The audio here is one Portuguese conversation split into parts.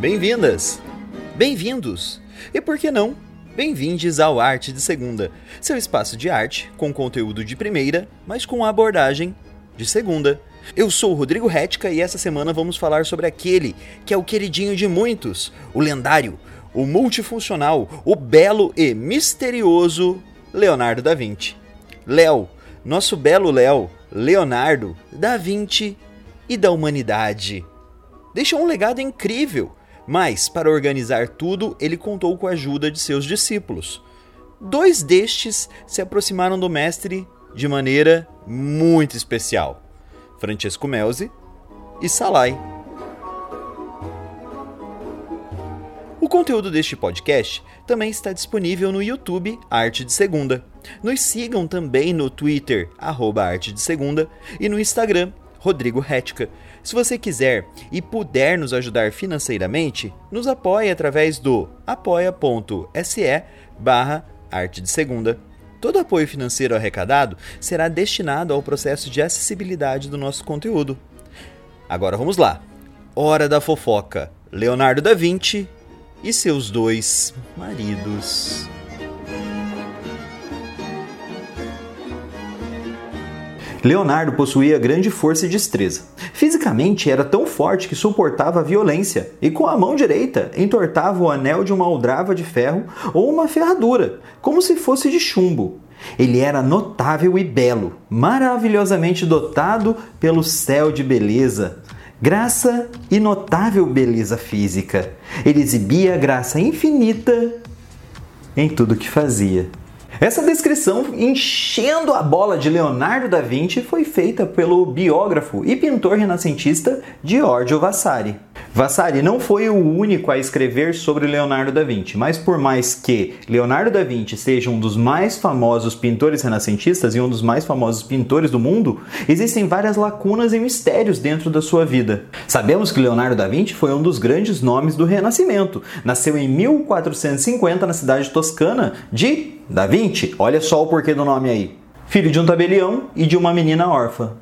Bem-vindas! Bem-vindos! E por que não? Bem-vindos ao Arte de Segunda, seu espaço de arte com conteúdo de primeira, mas com abordagem de segunda. Eu sou o Rodrigo Retka e essa semana vamos falar sobre aquele que é o queridinho de muitos, o lendário, o multifuncional, o belo e misterioso Leonardo da Vinci. Léo, nosso belo Léo, Leonardo da Vinci e da humanidade. Deixou um legado incrível, mas para organizar tudo, ele contou com a ajuda de seus discípulos. Dois destes se aproximaram do mestre de maneira muito especial: Francesco Melzi e Salai. O conteúdo deste podcast também está disponível no YouTube Arte de Segunda. Nos sigam também no Twitter, arroba Arte de Segunda, e no Instagram, Rodrigo Retka. Se você quiser e puder nos ajudar financeiramente, nos apoie através do apoia.se barra Arte de Segunda. Todo apoio financeiro arrecadado será destinado ao processo de acessibilidade do nosso conteúdo. Agora vamos lá. Hora da fofoca. Leonardo da Vinci e seus dois maridos. Leonardo possuía grande força e destreza. Fisicamente era tão forte que suportava a violência e com a mão direita entortava o anel de uma aldrava de ferro ou uma ferradura, como se fosse de chumbo. Ele era notável e belo, maravilhosamente dotado pelo céu de beleza, graça e notável beleza física. Ele exibia graça infinita em tudo que fazia. Essa descrição, enchendo a bola de Leonardo da Vinci, foi feita pelo biógrafo e pintor renascentista Giorgio Vasari. Vasari não foi o único a escrever sobre Leonardo da Vinci, mas por mais que Leonardo da Vinci seja um dos mais famosos pintores renascentistas e um dos mais famosos pintores do mundo, existem várias lacunas e mistérios dentro da sua vida. Sabemos que Leonardo da Vinci foi um dos grandes nomes do Renascimento. Nasceu em 1450 na cidade toscana de Da Vinci. Olha só o porquê do nome aí. Filho de um tabelião e de uma menina órfã.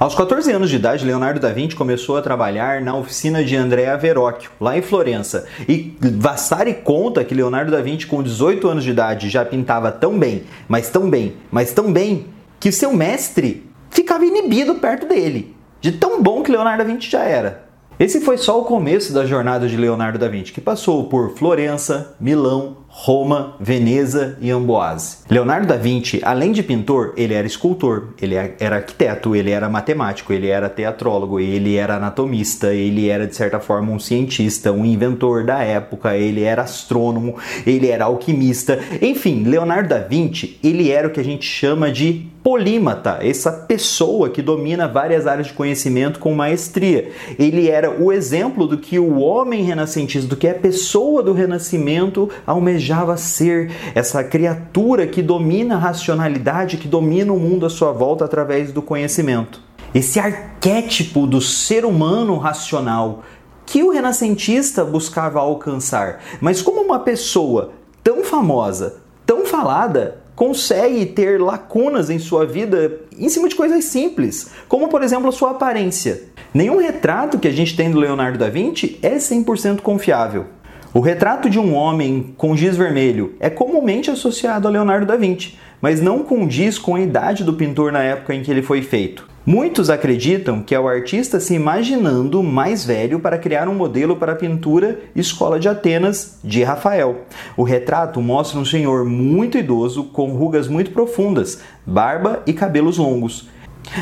Aos 14 anos de idade, Leonardo da Vinci começou a trabalhar na oficina de Andrea Verrocchio, lá em Florença. E Vasari conta que Leonardo da Vinci, com 18 anos de idade, já pintava tão bem, mas tão bem, mas tão bem, que seu mestre ficava inibido perto dele. De tão bom que Leonardo da Vinci já era. Esse foi só o começo da jornada de Leonardo da Vinci, que passou por Florença, Milão, Roma, Veneza e Amboise. Leonardo da Vinci, além de pintor, ele era escultor, ele era arquiteto, ele era matemático, ele era teatrólogo, ele era anatomista, ele era de certa forma um cientista, um inventor da época, ele era astrônomo, ele era alquimista. Enfim, Leonardo da Vinci, ele era o que a gente chama de polímata, essa pessoa que domina várias áreas de conhecimento com maestria. Ele era o exemplo do que o homem renascentista, do que a pessoa do renascimento almejava ser, essa criatura que domina a racionalidade, que domina o mundo à sua volta através do conhecimento. Esse arquétipo do ser humano racional que o renascentista buscava alcançar. Mas como uma pessoa tão famosa, tão falada, consegue ter lacunas em sua vida em cima de coisas simples, como por exemplo a sua aparência. Nenhum retrato que a gente tem do Leonardo da Vinci é 100% confiável. O retrato de um homem com giz vermelho é comumente associado a Leonardo da Vinci, mas não condiz com a idade do pintor na época em que ele foi feito. Muitos acreditam que é o artista se imaginando mais velho para criar um modelo para a pintura Escola de Atenas de Rafael. O retrato mostra um senhor muito idoso com rugas muito profundas, barba e cabelos longos.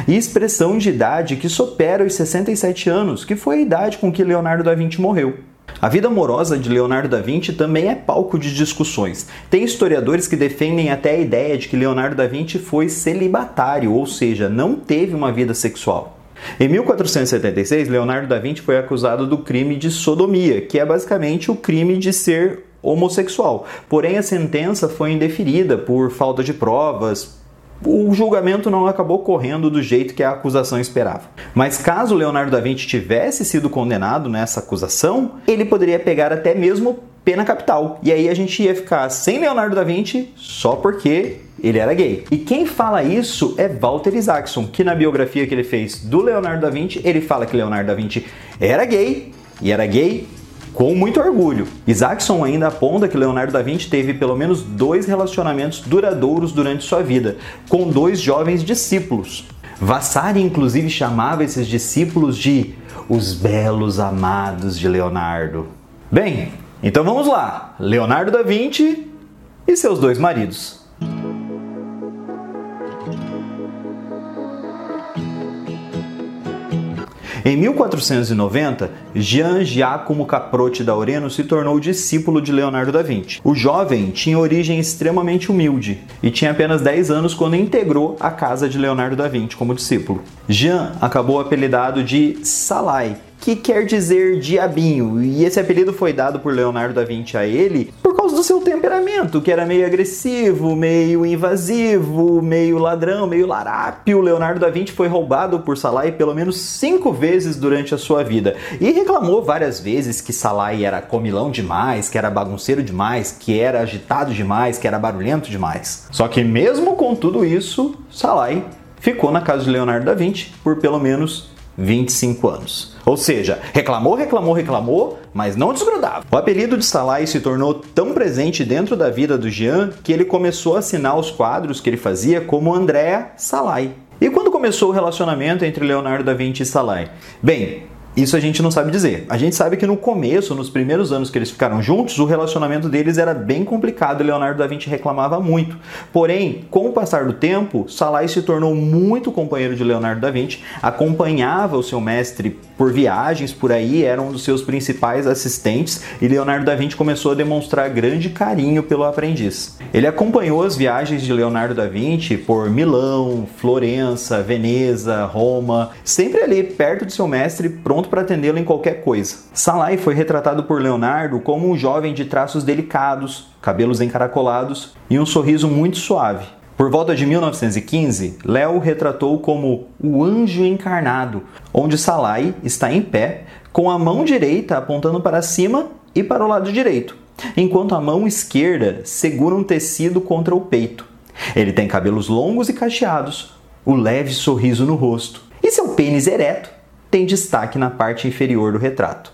E expressão de idade que supera os 67 anos, que foi a idade com que Leonardo da Vinci morreu. A vida amorosa de Leonardo da Vinci também é palco de discussões. Tem historiadores que defendem até a ideia de que Leonardo da Vinci foi celibatário, ou seja, não teve uma vida sexual. Em 1476, Leonardo da Vinci foi acusado do crime de sodomia, que é basicamente o crime de ser homossexual. Porém, a sentença foi indeferida por falta de provas, o julgamento não acabou correndo do jeito que a acusação esperava. Mas caso Leonardo da Vinci tivesse sido condenado nessa acusação, ele poderia pegar até mesmo pena capital. E aí a gente ia ficar sem Leonardo da Vinci só porque ele era gay. E quem fala isso é Walter Isaacson, que na biografia que ele fez do Leonardo da Vinci, ele fala que Leonardo da Vinci era gay e era gay com muito orgulho. Isaacson ainda aponta que Leonardo da Vinci teve pelo menos dois relacionamentos duradouros durante sua vida, com dois jovens discípulos. Vasari, inclusive, chamava esses discípulos de os belos amados de Leonardo. Bem, então vamos lá: Leonardo da Vinci e seus dois maridos. Em 1490, Gian Giacomo Caprotti da Oreno se tornou discípulo de Leonardo da Vinci. O jovem tinha origem extremamente humilde e tinha apenas 10 anos quando integrou a casa de Leonardo da Vinci como discípulo. Jean acabou apelidado de Salai, que quer dizer diabinho, e esse apelido foi dado por Leonardo da Vinci a ele por causa do seu temperamento, que era meio agressivo, meio invasivo, meio ladrão, meio larápio. Leonardo da Vinci foi roubado por Salai pelo menos cinco vezes durante a sua vida e reclamou várias vezes que Salai era comilão demais, que era bagunceiro demais, que era agitado demais, que era barulhento demais. Só que mesmo com tudo isso, Salai ficou na casa de Leonardo da Vinci por pelo menos 25 anos. Ou seja, reclamou, reclamou, reclamou, mas não desgrudava. O apelido de Salai se tornou tão presente dentro da vida do Jean que ele começou a assinar os quadros que ele fazia como Andrea Salai. E quando começou o relacionamento entre Leonardo da Vinci e Salai? Bem, isso a gente não sabe dizer. A gente sabe que no começo, nos primeiros anos que eles ficaram juntos, o relacionamento deles era bem complicado e Leonardo da Vinci reclamava muito. Porém, com o passar do tempo, Salai se tornou muito companheiro de Leonardo da Vinci, acompanhava o seu mestre por viagens por aí, era um dos seus principais assistentes e Leonardo da Vinci começou a demonstrar grande carinho pelo aprendiz. Ele acompanhou as viagens de Leonardo da Vinci por Milão, Florença, Veneza, Roma, sempre ali perto de seu mestre, pronto pronto para atendê-lo em qualquer coisa. Salai foi retratado por Leonardo como um jovem de traços delicados, cabelos encaracolados e um sorriso muito suave. Por volta de 1915, Léo retratou como o anjo encarnado, onde Salai está em pé, com a mão direita apontando para cima e para o lado direito, enquanto a mão esquerda segura um tecido contra o peito. Ele tem cabelos longos e cacheados, o leve sorriso no rosto e seu pênis ereto tem destaque na parte inferior do retrato.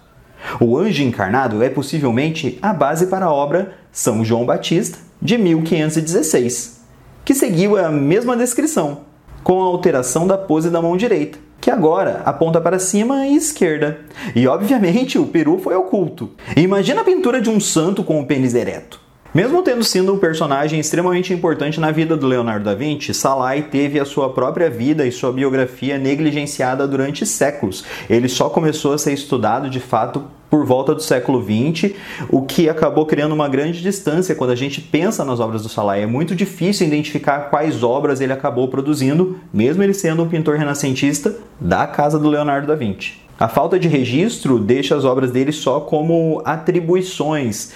O anjo encarnado é possivelmente a base para a obra São João Batista, de 1516, que seguiu a mesma descrição, com a alteração da pose da mão direita, que agora aponta para cima e esquerda. E obviamente o peru foi oculto. Imagina a pintura de um santo com o pênis ereto. Mesmo tendo sido um personagem extremamente importante na vida do Leonardo da Vinci, Salai teve a sua própria vida e sua biografia negligenciada durante séculos. Ele só começou a ser estudado de fato por volta do século XX, o que acabou criando uma grande distância quando a gente pensa nas obras do Salai. É muito difícil identificar quais obras ele acabou produzindo, mesmo ele sendo um pintor renascentista da casa do Leonardo da Vinci. A falta de registro deixa as obras dele só como atribuições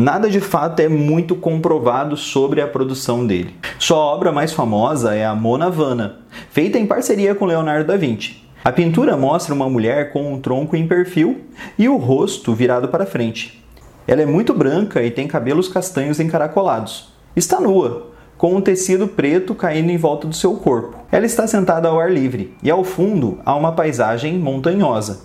Nada de fato é muito comprovado sobre a produção dele. Sua obra mais famosa é a Mona Vanna, feita em parceria com Leonardo da Vinci. A pintura mostra uma mulher com um tronco em perfil e o rosto virado para frente. Ela é muito branca e tem cabelos castanhos encaracolados. Está nua, com um tecido preto caindo em volta do seu corpo. Ela está sentada ao ar livre e ao fundo há uma paisagem montanhosa.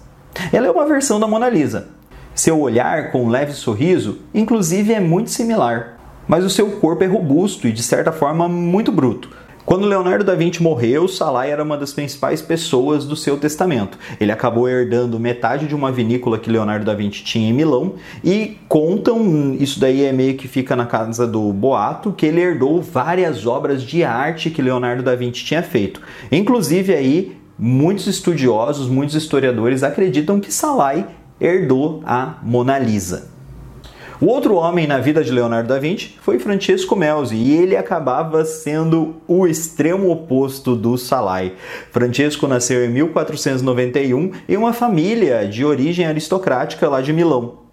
Ela é uma versão da Mona Lisa, seu olhar, com um leve sorriso, inclusive é muito similar, mas o seu corpo é robusto e de certa forma muito bruto. Quando Leonardo da Vinci morreu, Salai era uma das principais pessoas do seu testamento. Ele acabou herdando metade de uma vinícola que Leonardo da Vinci tinha em Milão e contam, isso daí é meio que fica na casa do boato, que ele herdou várias obras de arte que Leonardo da Vinci tinha feito. Inclusive aí muitos estudiosos, muitos historiadores acreditam que Salai herdou a Mona Lisa. O outro homem na vida de Leonardo da Vinci foi Francesco Melzi e ele acabava sendo o extremo oposto do Salai. Francesco nasceu em 1491 em uma família de origem aristocrática lá de Milão.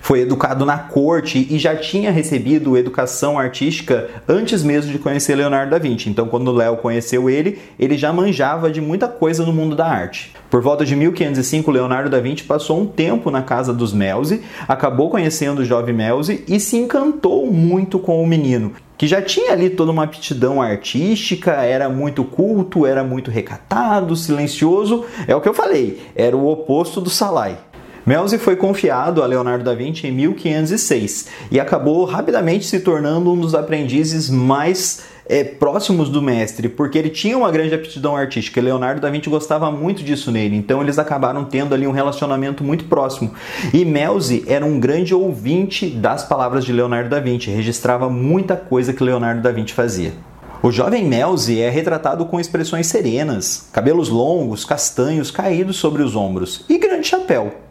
Foi educado na corte e já tinha recebido educação artística antes mesmo de conhecer Leonardo da Vinci. Então, quando Léo conheceu ele, ele já manjava de muita coisa no mundo da arte. Por volta de 1505, Leonardo da Vinci passou um tempo na casa dos Melzi, acabou conhecendo o jovem Melzi e se encantou muito com o menino, que já tinha ali toda uma aptidão artística, era muito culto, era muito recatado, silencioso. É o que eu falei, era o oposto do Salai. Melzi foi confiado a Leonardo da Vinci em 1506 e acabou rapidamente se tornando um dos aprendizes mais é, próximos do mestre, porque ele tinha uma grande aptidão artística. Leonardo da Vinci gostava muito disso nele, então eles acabaram tendo ali um relacionamento muito próximo. E Melzi era um grande ouvinte das palavras de Leonardo da Vinci, registrava muita coisa que Leonardo da Vinci fazia. O jovem Melzi é retratado com expressões serenas, cabelos longos, castanhos caídos sobre os ombros e grande chapéu.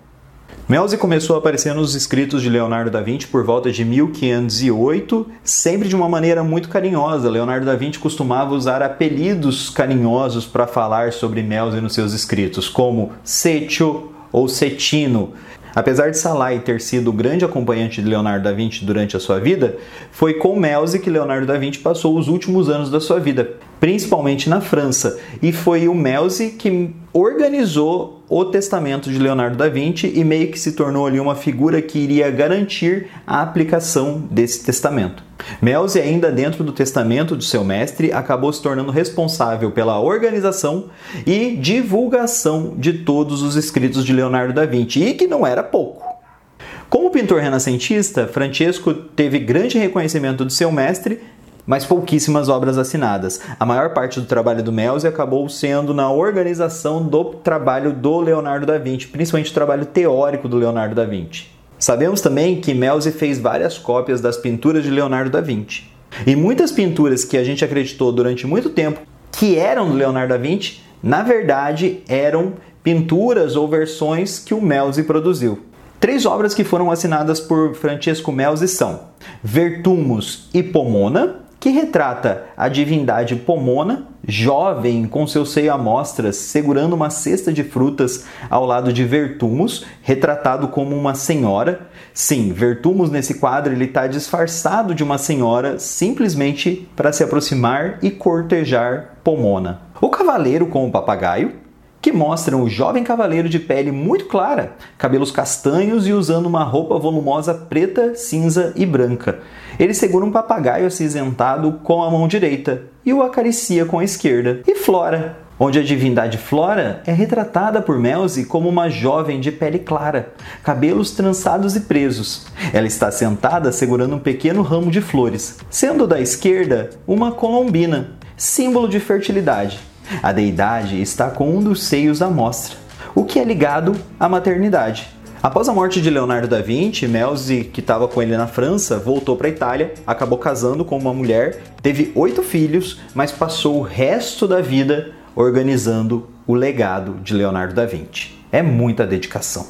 Melzi começou a aparecer nos escritos de Leonardo da Vinci por volta de 1508, sempre de uma maneira muito carinhosa. Leonardo da Vinci costumava usar apelidos carinhosos para falar sobre Melzi nos seus escritos, como Setio ou Cetino. Apesar de Salai ter sido o grande acompanhante de Leonardo da Vinci durante a sua vida, foi com Melzi que Leonardo da Vinci passou os últimos anos da sua vida, principalmente na França, e foi o Melzi que organizou o testamento de Leonardo da Vinci e meio que se tornou ali uma figura que iria garantir a aplicação desse testamento. Melzi, ainda dentro do testamento de seu mestre, acabou se tornando responsável pela organização e divulgação de todos os escritos de Leonardo da Vinci, e que não era pouco. Como pintor renascentista, Francesco teve grande reconhecimento do seu mestre mas pouquíssimas obras assinadas. A maior parte do trabalho do Melzi acabou sendo na organização do trabalho do Leonardo da Vinci, principalmente o trabalho teórico do Leonardo da Vinci. Sabemos também que Melzi fez várias cópias das pinturas de Leonardo da Vinci. E muitas pinturas que a gente acreditou durante muito tempo que eram do Leonardo da Vinci, na verdade eram pinturas ou versões que o Melzi produziu. Três obras que foram assinadas por Francesco Melzi são Vertumus e Pomona, que retrata a divindade Pomona, jovem com seu seio à mostras, segurando uma cesta de frutas ao lado de Vertumos, retratado como uma senhora. Sim, Vertumos nesse quadro ele está disfarçado de uma senhora simplesmente para se aproximar e cortejar Pomona. O cavaleiro com o papagaio, que mostram o jovem cavaleiro de pele muito clara, cabelos castanhos e usando uma roupa volumosa preta, cinza e branca. Ele segura um papagaio acinzentado com a mão direita e o acaricia com a esquerda. E Flora, onde a divindade Flora é retratada por Melzi como uma jovem de pele clara, cabelos trançados e presos. Ela está sentada segurando um pequeno ramo de flores, sendo da esquerda uma colombina, símbolo de fertilidade. A deidade está com um dos seios à mostra, o que é ligado à maternidade. Após a morte de Leonardo da Vinci, Melzi, que estava com ele na França, voltou para a Itália, acabou casando com uma mulher, teve oito filhos, mas passou o resto da vida organizando o legado de Leonardo da Vinci. É muita dedicação.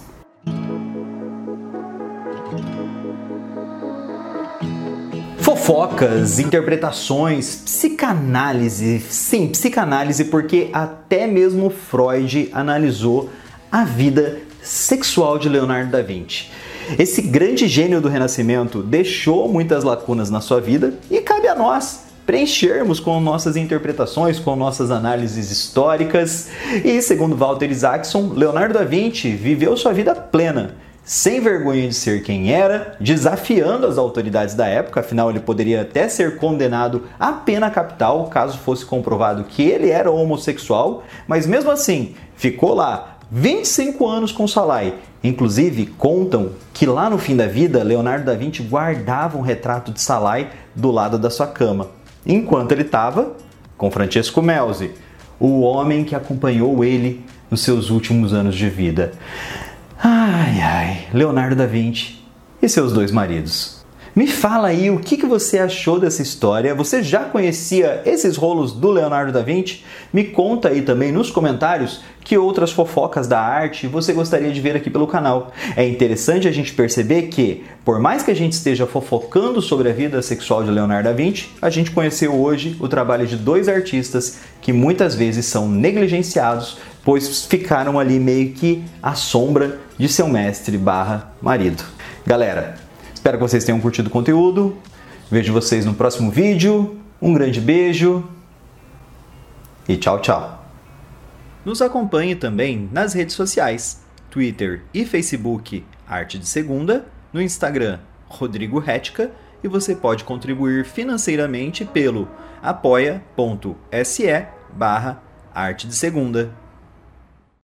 Fofocas, interpretações, psicanálise. Sim, psicanálise, porque até mesmo Freud analisou a vida sexual de Leonardo da Vinci. Esse grande gênio do Renascimento deixou muitas lacunas na sua vida e cabe a nós preenchermos com nossas interpretações, com nossas análises históricas. E, segundo Walter Isaacson, Leonardo da Vinci viveu sua vida plena, sem vergonha de ser quem era, desafiando as autoridades da época, afinal ele poderia até ser condenado à pena capital caso fosse comprovado que ele era homossexual, mas mesmo assim ficou lá 25 anos com Salai. Inclusive, contam que lá no fim da vida, Leonardo da Vinci guardava um retrato de Salai do lado da sua cama, enquanto ele estava com Francesco Melzi, o homem que acompanhou ele nos seus últimos anos de vida. Ai, ai, Leonardo da Vinci e seus dois maridos. Me fala aí o que, que você achou dessa história. Você já conhecia esses rolos do Leonardo da Vinci? Me conta aí também nos comentários que outras fofocas da arte você gostaria de ver aqui pelo canal. É interessante a gente perceber que, por mais que a gente esteja fofocando sobre a vida sexual de Leonardo da Vinci, a gente conheceu hoje o trabalho de dois artistas que muitas vezes são negligenciados, pois ficaram ali meio que à sombra de seu mestre barra marido. Galera, Espero que vocês tenham curtido o conteúdo. Vejo vocês no próximo vídeo. Um grande beijo e tchau, tchau. Nos acompanhe também nas redes sociais, Twitter e Facebook Arte de Segunda, no Instagram Rodrigo Retica e você pode contribuir financeiramente pelo apoia.se barra Arte de Segunda.